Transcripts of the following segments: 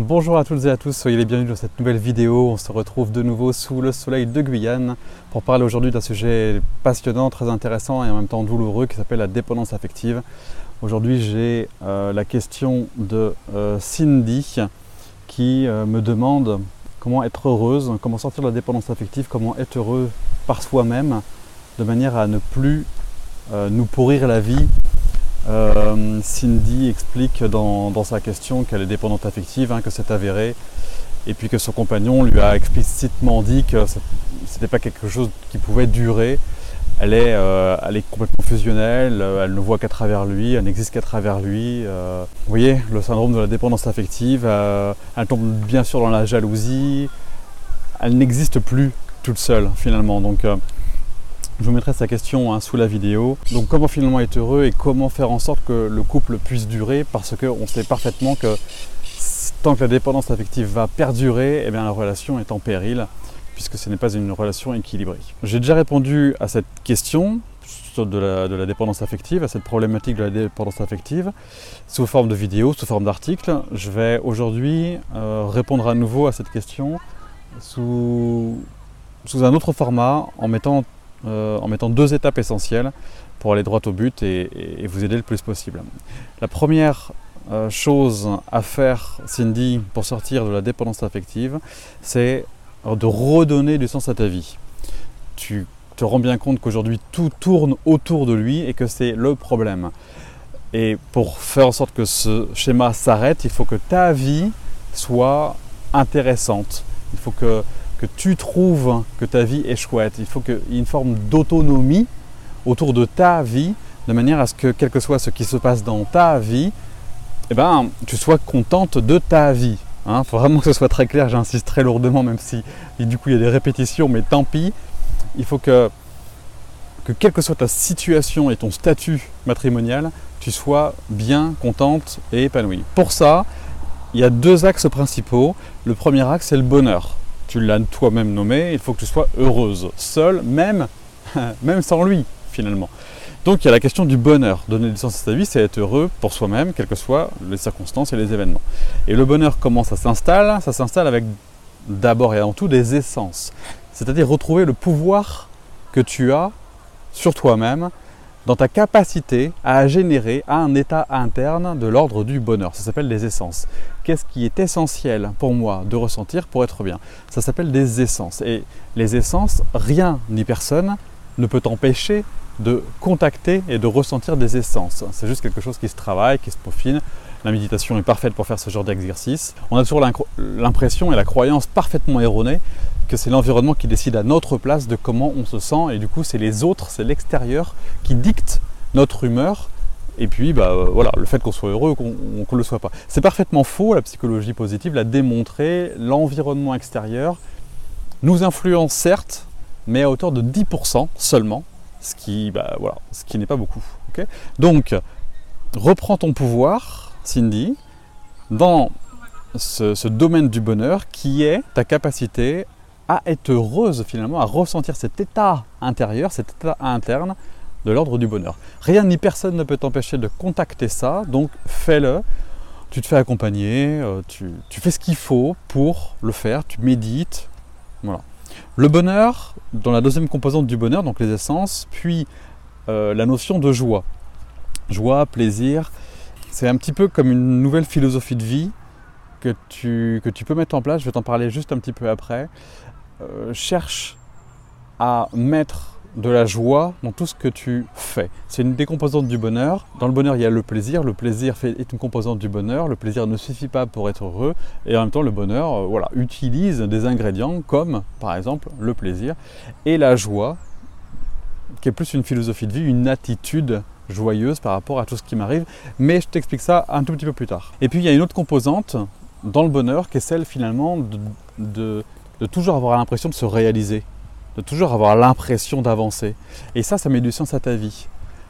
Bonjour à toutes et à tous, soyez les bienvenus dans cette nouvelle vidéo. On se retrouve de nouveau sous le soleil de Guyane pour parler aujourd'hui d'un sujet passionnant, très intéressant et en même temps douloureux qui s'appelle la dépendance affective. Aujourd'hui, j'ai euh, la question de euh, Cindy qui euh, me demande comment être heureuse, comment sortir de la dépendance affective, comment être heureux par soi-même de manière à ne plus nous pourrir la vie euh, Cindy explique dans, sa question qu'elle est dépendante affective, hein, que c'est avéré, et puis que son compagnon lui a explicitement dit que ce n'était pas quelque chose qui pouvait durer. Elle est, euh, elle est complètement fusionnelle, euh, elle ne voit qu'à travers lui, elle n'existe qu'à travers lui. vous voyez, le syndrome de la dépendance affective, elle tombe bien sûr dans la jalousie, elle n'existe plus toute seule finalement. Donc je vous mettrai sa question hein, sous la vidéo. Donc comment finalement être heureux et comment faire en sorte que le couple puisse durer? Parce qu'on sait parfaitement que tant que la dépendance affective va perdurer, eh bien, la relation est en péril puisque ce n'est pas une relation équilibrée. J'ai déjà répondu à cette question de la, de la, dépendance affective, à cette problématique de la dépendance affective, sous forme de vidéo, sous forme d'article. Je vais aujourd'hui euh, répondre à nouveau à cette question sous un autre format en mettant euh, en mettant deux étapes essentielles pour aller droit au but et, vous aider le plus possible. La première euh, chose à faire, Cindy, pour sortir de la dépendance affective, c'est de redonner du sens à ta vie. Tu te rends bien compte qu'aujourd'hui tout tourne autour de lui et que c'est le problème. Et pour faire en sorte que ce schéma s'arrête, il faut que ta vie soit intéressante. Il faut que que tu trouves que ta vie est chouette. Il faut qu'il y ait une forme d'autonomie autour de ta vie, de manière à ce que, quel que soit ce qui se passe dans ta vie, eh ben, tu sois contente de ta vie. Il hein. faut vraiment que ce soit très clair, j'insiste très lourdement, même si du coup il y a des répétitions, mais tant pis. Il faut que, que quelle que soit ta situation et ton statut matrimonial, tu sois bien, contente et épanouie. Pour ça, il y a deux axes principaux. Le premier axe, c'est le bonheur tu l'as toi-même nommé, il faut que tu sois heureuse, seule, même, même sans lui, finalement. Donc il y a la question du bonheur. Donner du sens à sa vie, c'est être heureux pour soi-même, quelles que soient les circonstances et les événements. Et le bonheur, comment ça s'installe? Ça s'installe avec d'abord et avant tout des essences. C'est-à-dire retrouver le pouvoir que tu as sur toi-même dans ta capacité à générer un état interne de l'ordre du bonheur. Ça s'appelle des essences. Qu'est-ce qui est essentiel pour moi de ressentir pour être bien? Ça s'appelle des essences. Et les essences, rien ni personne ne peut t'empêcher de contacter et de ressentir des essences. C'est juste quelque chose qui se travaille, qui se peaufine. La méditation est parfaite pour faire ce genre d'exercice. On a toujours l'impression et la croyance parfaitement erronée que c'est l'environnement qui décide à notre place de comment on se sent et du coup c'est les autres, c'est l'extérieur qui dicte notre humeur et puis bah, euh, voilà, le fait qu'on soit heureux qu'on ne le soit pas. C'est parfaitement faux, la psychologie positive l'a démontré, l'environnement extérieur nous influence certes, mais à hauteur de 10% seulement, bah, ce qui n'est pas beaucoup. Donc, reprends ton pouvoir, Cindy, dans ce, domaine du bonheur qui est ta capacité à être heureuse finalement, à ressentir cet état intérieur, cet état interne de l'ordre du bonheur. Rien ni personne ne peut t'empêcher de contacter ça, donc fais-le. Tu te fais accompagner, euh, tu, fais ce qu'il faut pour le faire, tu médites. Voilà. Le bonheur, dans la deuxième composante du bonheur, donc les essences, puis euh, la notion de joie. Joie, plaisir, c'est un petit peu comme une nouvelle philosophie de vie que tu, que tu peux mettre en place, je vais t'en parler juste un petit peu après. Euh, cherche à mettre de la joie dans tout ce que tu fais. C'est une des composantes du bonheur. Dans le bonheur, il y a le plaisir. Le plaisir est une composante du bonheur. Le plaisir ne suffit pas pour être heureux. Et en même temps, le bonheur euh, voilà, utilise des ingrédients comme, par exemple, le plaisir et la joie, qui est plus une philosophie de vie, une attitude joyeuse par rapport à tout ce qui m'arrive. Mais je t'explique ça un tout petit peu plus tard. Et puis, il y a une autre composante dans le bonheur qui est celle finalement de de toujours avoir l'impression de se réaliser, de toujours avoir l'impression d'avancer. Et ça, ça met du sens à ta vie.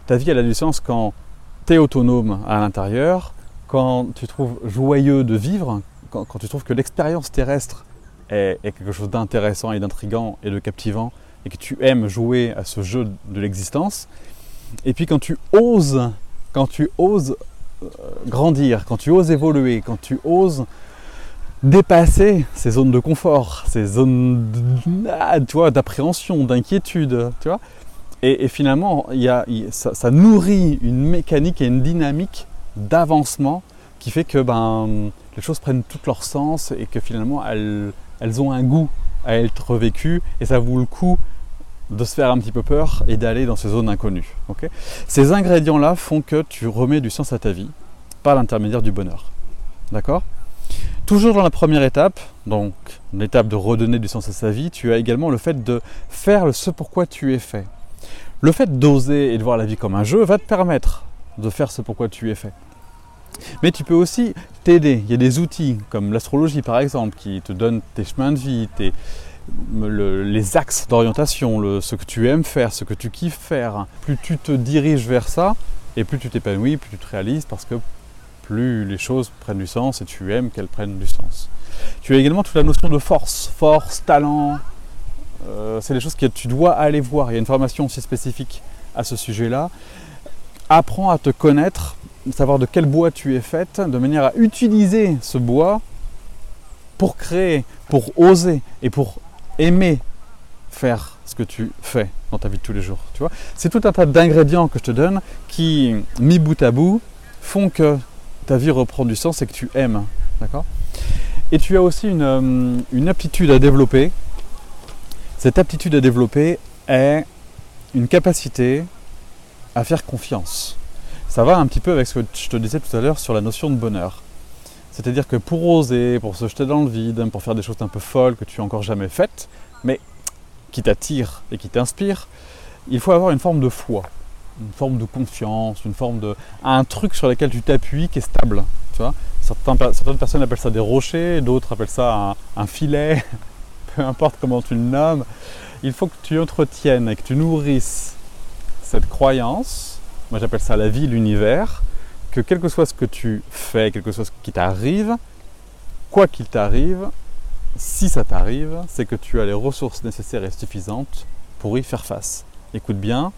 Ta vie, elle a du sens quand tu es autonome à l'intérieur, quand tu trouves joyeux de vivre, quand, tu trouves que l'expérience terrestre est, quelque chose d'intéressant et d'intrigant et de captivant, et que tu aimes jouer à ce jeu de l'existence. Et puis quand tu oses, quand tu oses euh, grandir, quand tu oses évoluer, quand tu oses dépasser ces zones de confort, ces zones ah, d'appréhension, d'inquiétude, tu vois. Et, finalement, il y a, ça, nourrit une mécanique et une dynamique d'avancement qui fait que ben, les choses prennent tout leur sens et que finalement elles, elles ont un goût à être vécues et ça vaut le coup de se faire un petit peu peur et d'aller dans ces zones inconnues. ces ingrédients-là font que tu remets du sens à ta vie par l'intermédiaire du bonheur. D'accord Toujours dans la première étape, donc l'étape de redonner du sens à sa vie, tu as également le fait de faire ce pourquoi tu es fait. Le fait d'oser et de voir la vie comme un jeu va te permettre de faire ce pourquoi tu es fait. Mais tu peux aussi t'aider. Il y a des outils comme l'astrologie par exemple qui te donnent tes chemins de vie, les axes d'orientation, ce que tu aimes faire, ce que tu kiffes faire. Plus tu te diriges vers ça et plus tu t'épanouis, plus tu te réalises parce que plus les choses prennent du sens et tu aimes qu'elles prennent du sens. Tu as également toute la notion de force, force, talent. Euh, c'est des choses que tu dois aller voir. Il y a une formation aussi spécifique à ce sujet-là. Apprends à te connaître, savoir de quel bois tu es faite, de manière à utiliser ce bois pour créer, pour oser et pour aimer faire ce que tu fais dans ta vie de tous les jours. Tu vois C'est tout un tas d'ingrédients que je te donne qui, mis bout à bout, font que ta vie reprend du sens et que tu aimes. D'accord? Et tu as aussi euh, une, aptitude à développer. Cette aptitude à développer est une capacité à faire confiance. Ça va un petit peu avec ce que je te disais tout à l'heure sur la notion de bonheur. C'est-à-dire que pour oser, pour se jeter dans le vide, pour faire des choses un peu folles que tu n'as encore jamais faites, mais qui t'attirent et qui t'inspirent, il faut avoir une forme de foi une forme de confiance, une forme de. un truc sur lequel tu t'appuies qui est stable. Tu vois certaines, personnes appellent ça des rochers, d'autres appellent ça un, filet, peu importe comment tu le nommes. Il faut que tu entretiennes et que tu nourrisses cette croyance, moi j'appelle ça la vie, l'univers, que quel que soit ce que tu fais, quel que soit ce qui t'arrive, quoi qu'il t'arrive, si ça t'arrive, c'est que tu as les ressources nécessaires et suffisantes pour y faire face. Écoute bien,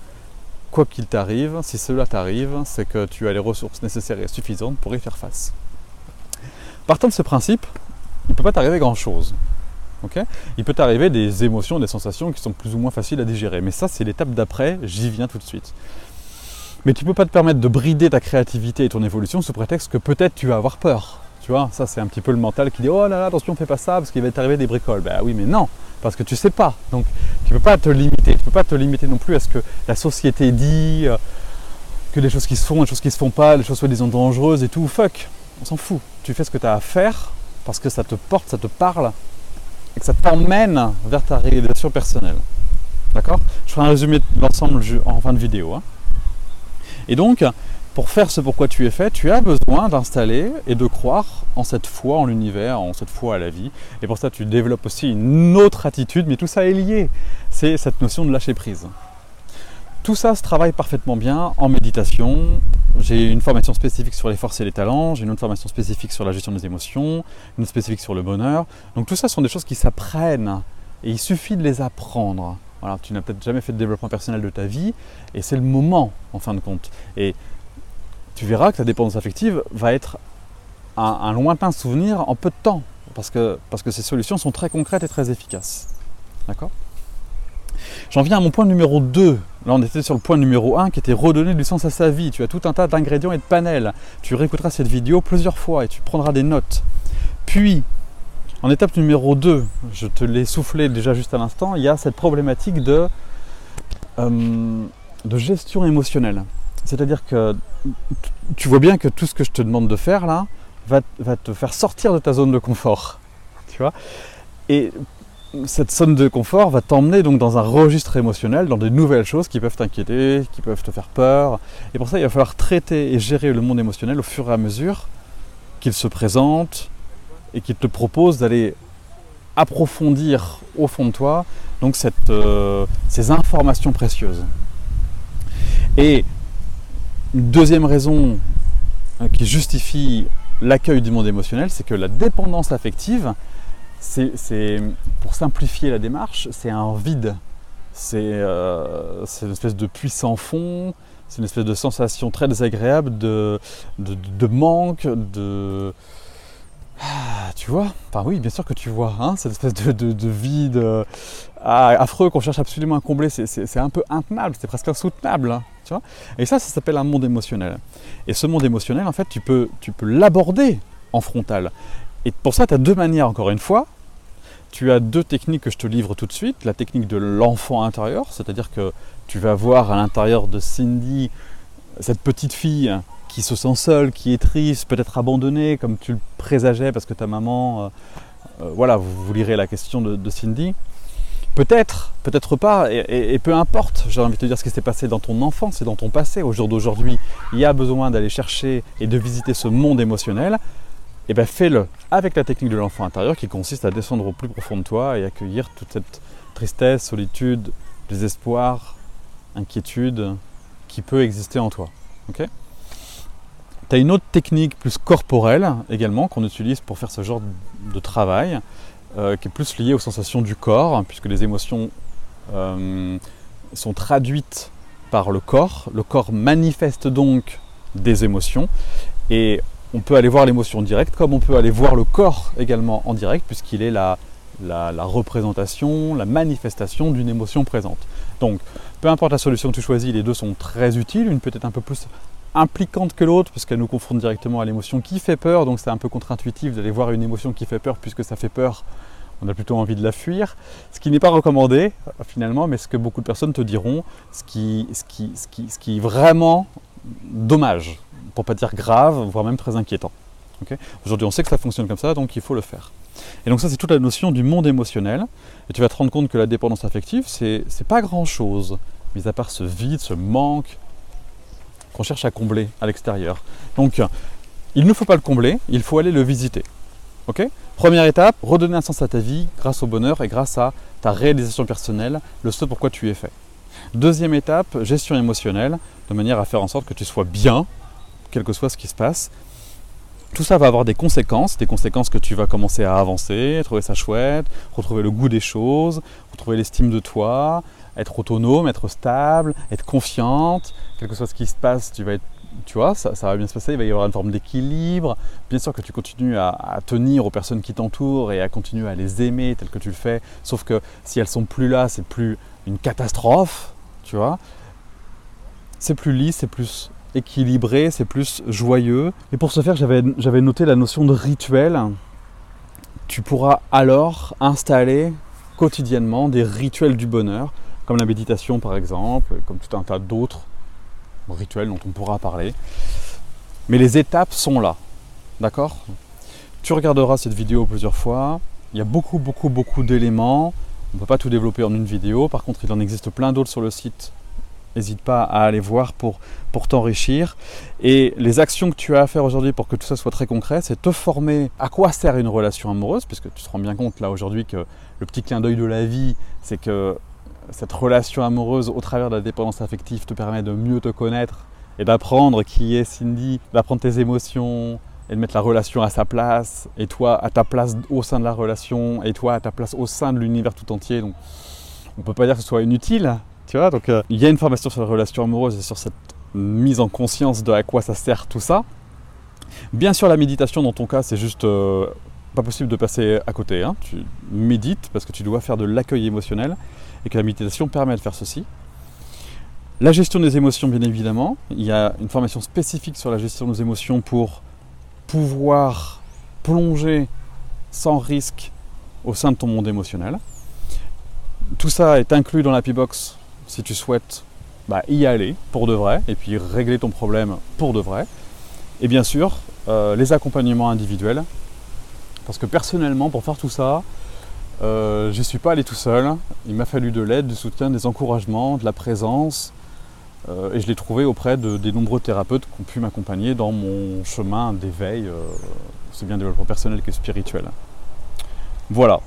quoi qu'il t'arrive, si cela t'arrive, c'est que tu as les ressources nécessaires et suffisantes pour y faire face. Partant de ce principe, il ne peut pas t'arriver grand-chose. il peut t'arriver des émotions, des sensations qui sont plus ou moins faciles à digérer. Mais ça, c'est l'étape d'après, j'y viens tout de suite. Mais tu ne peux pas te permettre de brider ta créativité et ton évolution sous prétexte que peut-être tu vas avoir peur. Tu vois, ça c'est un petit peu le mental qui dit Oh là là, attention, fais pas ça parce qu'il va t'arriver des bricoles. Ben oui, mais non, parce que tu sais pas. Donc tu peux pas te limiter. Peux pas te limiter non plus à ce que la société dit, euh, que les choses qui se font, les choses qui se font pas, les choses soient disons dangereuses et tout. Fuck, on s'en fout. Tu fais ce que tu as à faire parce que ça te porte, ça te parle et que ça t'emmène vers ta réalisation personnelle. D'accord? Je ferai un résumé de l'ensemble en fin de vidéo. Hein. Et donc, pour faire ce pourquoi tu es fait, tu as besoin d'installer et de croire en cette foi en l'univers, en cette foi à la vie. Et pour ça, tu développes aussi une autre attitude, mais tout ça est lié. C'est cette notion de lâcher prise. Tout ça se travaille parfaitement bien en méditation. J'ai une formation spécifique sur les forces et les talents, j'ai une autre formation spécifique sur la gestion des émotions, une spécifique sur le bonheur. Donc tout ça sont des choses qui s'apprennent et il suffit de les apprendre. Tu n'as peut-être jamais fait de développement personnel de ta vie et c'est le moment en fin de compte. Et tu verras que ta dépendance affective va être un, lointain souvenir en peu de temps, parce que, parce que ces solutions sont très concrètes et très efficaces. D'accord? J'en viens à mon point numéro 2. Là, on était sur le point numéro 1 qui était redonner du sens à sa vie. Tu as tout un tas d'ingrédients et de panels. Tu réécouteras cette vidéo plusieurs fois et tu prendras des notes. Puis, en étape numéro 2, je te l'ai soufflé déjà juste à l'instant, il y a cette problématique de, euh, de gestion émotionnelle. C'est-à-dire que tu vois bien que tout ce que je te demande de faire là va, te faire sortir de ta zone de confort. Tu vois? Cette zone de confort va t'emmener donc dans un registre émotionnel, dans de nouvelles choses qui peuvent t'inquiéter, qui peuvent te faire peur. Et pour ça, il va falloir traiter et gérer le monde émotionnel au fur et à mesure qu'il se présente et qu'il te propose d'aller approfondir au fond de toi donc cette, euh, ces informations précieuses. Et une deuxième raison hein, qui justifie l'accueil du monde émotionnel, c'est que la dépendance affective, c'est, pour simplifier la démarche, c'est un vide. Euh, c'est, une espèce de puissant fond, c'est une espèce de sensation très désagréable de, de, manque, de. Ah, tu vois Enfin oui, bien sûr que tu vois, hein, cette espèce de, vide euh, affreux qu'on cherche absolument à combler, c'est un peu intenable, c'est presque insoutenable. Hein, tu vois Et ça, ça s'appelle un monde émotionnel. Et ce monde émotionnel, en fait, tu peux, tu peux l'aborder en frontal. Et pour ça, tu as deux manières, encore une fois. Tu as deux techniques que je te livre tout de suite. La technique de l'enfant intérieur, c'est-à-dire que tu vas voir à l'intérieur de Cindy cette petite fille qui se sent seule, qui est triste, peut-être abandonnée, comme tu le présageais parce que ta maman. Euh, euh, voilà, vous, lirez la question de, Cindy. Peut-être, peut-être pas, et, peu importe, j'ai envie de te dire ce qui s'est passé dans ton enfance et dans ton passé. Au jour d'aujourd'hui, il y a besoin d'aller chercher et de visiter ce monde émotionnel. Et eh bien fais-le avec la technique de l'enfant intérieur qui consiste à descendre au plus profond de toi et accueillir toute cette tristesse, solitude, désespoir, inquiétude qui peut exister en toi. ok? Tu as une autre technique plus corporelle également qu'on utilise pour faire ce genre de travail, euh, qui est plus liée aux sensations du corps, puisque les émotions euh, sont traduites par le corps. Le corps manifeste donc des émotions et on peut aller voir l'émotion directe comme on peut aller voir le corps également en direct puisqu'il est la, représentation, la manifestation d'une émotion présente. Donc, peu importe la solution que tu choisis, les deux sont très utiles. Une peut être un peu plus impliquante que l'autre, puisqu'elle nous confronte directement à l'émotion qui fait peur, donc c'est un peu contre-intuitif d'aller voir une émotion qui fait peur, puisque ça fait peur, on a plutôt envie de la fuir. Ce qui n'est pas recommandé finalement, mais ce que beaucoup de personnes te diront, ce qui, ce qui est vraiment dommage, pour pas dire grave, voire même très inquiétant. Aujourd'hui, on sait que ça fonctionne comme ça, donc il faut le faire. Et donc ça, c'est toute la notion du monde émotionnel. Et tu vas te rendre compte que la dépendance affective, c'est pas grand-chose, mis à part ce vide, ce manque qu'on cherche à combler à l'extérieur. Donc, il ne faut pas le combler, il faut aller le visiter. Première étape, redonner un sens à ta vie grâce au bonheur et grâce à ta réalisation personnelle, le ce pourquoi tu es fait. Deuxième étape, gestion émotionnelle, de manière à faire en sorte que tu sois bien, quel que soit ce qui se passe, tout ça va avoir des conséquences, des conséquences que tu vas commencer à avancer, trouver ça chouette, retrouver le goût des choses, retrouver l'estime de toi, être autonome, être stable, être confiante, quel que soit ce qui se passe, tu vas être tu vois, ça, va bien se passer, il va y avoir une forme d'équilibre. Bien sûr que tu continues à, à tenir aux personnes qui t'entourent et à continuer à les aimer tel que tu le fais, sauf que si elles sont plus là, c'est plus une catastrophe, tu vois. C'est plus lisse, c'est plus équilibré, c'est plus joyeux. Et pour ce faire, j'avais noté la notion de rituel. Tu pourras alors installer quotidiennement des rituels du bonheur, comme la méditation par exemple, comme tout un tas d'autres rituels dont on pourra parler. Mais les étapes sont là, d'accord? Tu regarderas cette vidéo plusieurs fois. Il y a beaucoup, beaucoup, beaucoup d'éléments. On ne peut pas tout développer en une vidéo. Par contre, il en existe plein d'autres sur le site N'hésite pas à aller voir pour, pour t'enrichir. Et les actions que tu as à faire aujourd'hui pour que tout ça soit très concret, c'est te former à quoi sert une relation amoureuse, puisque tu te rends bien compte là aujourd'hui que le petit clin d'œil de la vie, c'est que cette relation amoureuse au travers de la dépendance affective te permet de mieux te connaître et d'apprendre qui est Cindy, d'apprendre tes émotions et de mettre la relation à sa place, et toi à ta place au sein de la relation, et toi à ta place au sein de l'univers tout entier. Donc on ne peut pas dire que ce soit inutile, tu vois, donc euh, il y a une formation sur la relation amoureuse et sur cette mise en conscience de à quoi ça sert tout ça. Bien sûr, la méditation, dans ton cas, c'est juste euh, pas possible de passer à côté. Hein. Tu médites parce que tu dois faire de l'accueil émotionnel et que la méditation permet de faire ceci. La gestion des émotions, bien évidemment. Il y a une formation spécifique sur la gestion des émotions pour pouvoir plonger sans risque au sein de ton monde émotionnel. Tout ça est inclus dans la P-Box si tu souhaites bah, y aller pour de vrai et puis régler ton problème pour de vrai. Et bien sûr, euh, les accompagnements individuels. Parce que personnellement, pour faire tout ça, euh, je ne suis pas allé tout seul. Il m'a fallu de l'aide, du soutien, des encouragements, de la présence. Euh, et je l'ai trouvé auprès de, des nombreux thérapeutes qui ont pu m'accompagner dans mon chemin d'éveil, c'est bien développement personnel que spirituel. Voilà,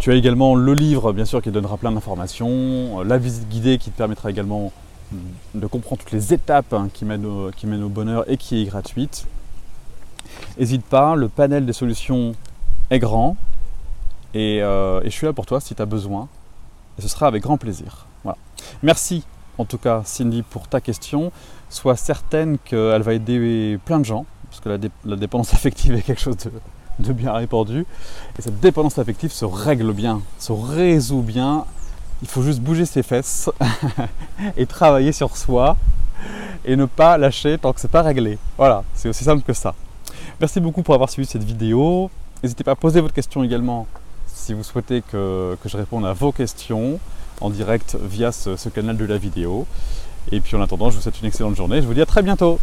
tu as également le livre, bien sûr, qui donnera plein d'informations, euh, la visite guidée qui te permettra également de comprendre toutes les étapes hein, qui, mènent au, qui mènent au bonheur et qui est gratuite. N'hésite pas, le panel des solutions est grand euh, et, je suis là pour toi si tu as besoin. Et ce sera avec grand plaisir. Voilà. Merci en tout cas Cindy pour ta question. Sois certaine qu'elle va aider plein de gens, parce que la, la dépendance affective est quelque chose de, de bien répandu. Et cette dépendance affective se règle bien, se résout bien. Il faut juste bouger ses fesses et travailler sur soi et ne pas lâcher tant que c'est pas réglé. Voilà, c'est aussi simple que ça. Merci beaucoup pour avoir suivi cette vidéo. N'hésitez pas à poser votre question également si vous souhaitez que, je réponde à vos questions en direct via ce canal de la vidéo. Et puis en attendant, je vous souhaite une excellente journée. Je vous dis à très bientôt.